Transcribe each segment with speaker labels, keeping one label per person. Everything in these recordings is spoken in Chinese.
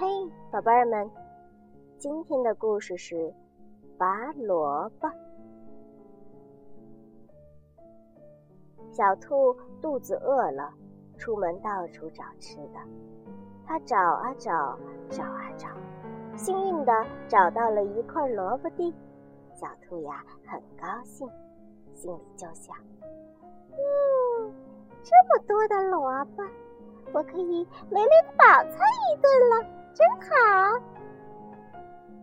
Speaker 1: 嘿宝贝儿们，今天的故事是拔萝卜。小兔肚子饿了，出门到处找吃的。它找啊找，找啊找，幸运的找到了一块萝卜地。小兔呀很高兴，心里就想：嗯，这么多的萝卜，我可以美美的饱餐一顿了。真好！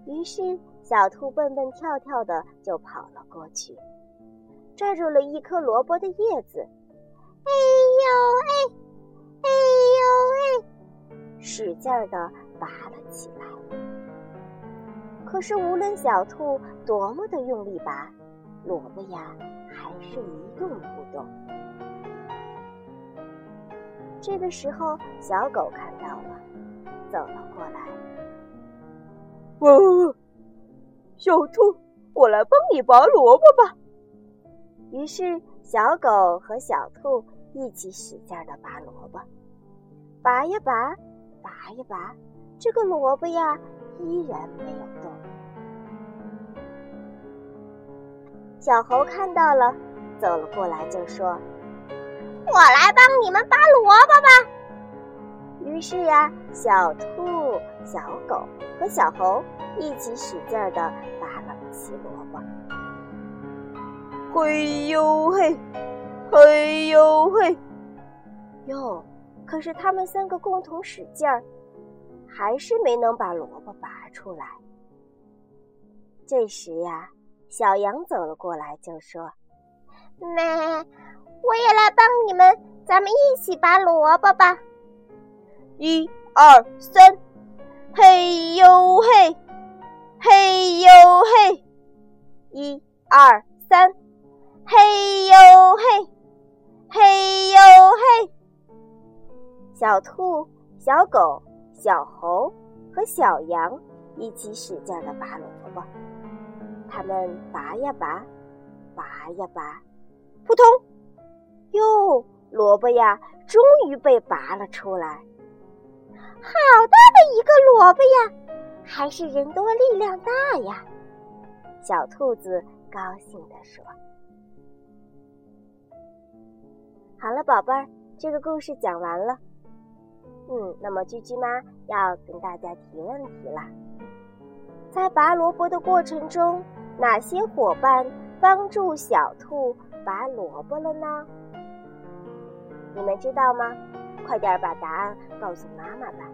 Speaker 1: 于是小兔蹦蹦跳跳的就跑了过去，抓住了一颗萝卜的叶子。哎呦哎，哎呦哎，使劲儿的拔了起来。可是无论小兔多么的用力拔，萝卜呀还是一动不动。这个时候，小狗看到了。走了过来，
Speaker 2: 哦，小兔，我来帮你拔萝卜吧。
Speaker 1: 于是，小狗和小兔一起使劲的拔萝卜，拔呀拔，拔呀拔，这个萝卜呀依然没有动。小猴看到了，走了过来，就说：“我来帮你们拔萝卜吧。”于是呀，小兔、小狗和小猴一起使劲儿的拔了起萝卜。
Speaker 2: 嘿呦嘿，嘿呦嘿，
Speaker 1: 哟！可是他们三个共同使劲儿，还是没能把萝卜拔出来。这时呀，小羊走了过来，就说：“
Speaker 3: 妹，我也来帮你们，咱们一起拔萝卜吧。”
Speaker 2: 一二三，嘿呦嘿，嘿呦嘿，
Speaker 1: 一二三，
Speaker 3: 嘿呦嘿，嘿呦嘿。
Speaker 1: 小兔、小狗、小猴和小羊一起使劲的拔萝卜，他们拔呀拔，拔呀拔，扑通！哟，萝卜呀，终于被拔了出来。
Speaker 3: 好大的一个萝卜呀！还是人多力量大呀！
Speaker 1: 小兔子高兴地说：“好了，宝贝儿，这个故事讲完了。嗯，那么居居妈要跟大家提问题了：在拔萝卜的过程中，哪些伙伴帮助小兔拔萝卜了呢？你们知道吗？”快点把答案告诉妈妈吧。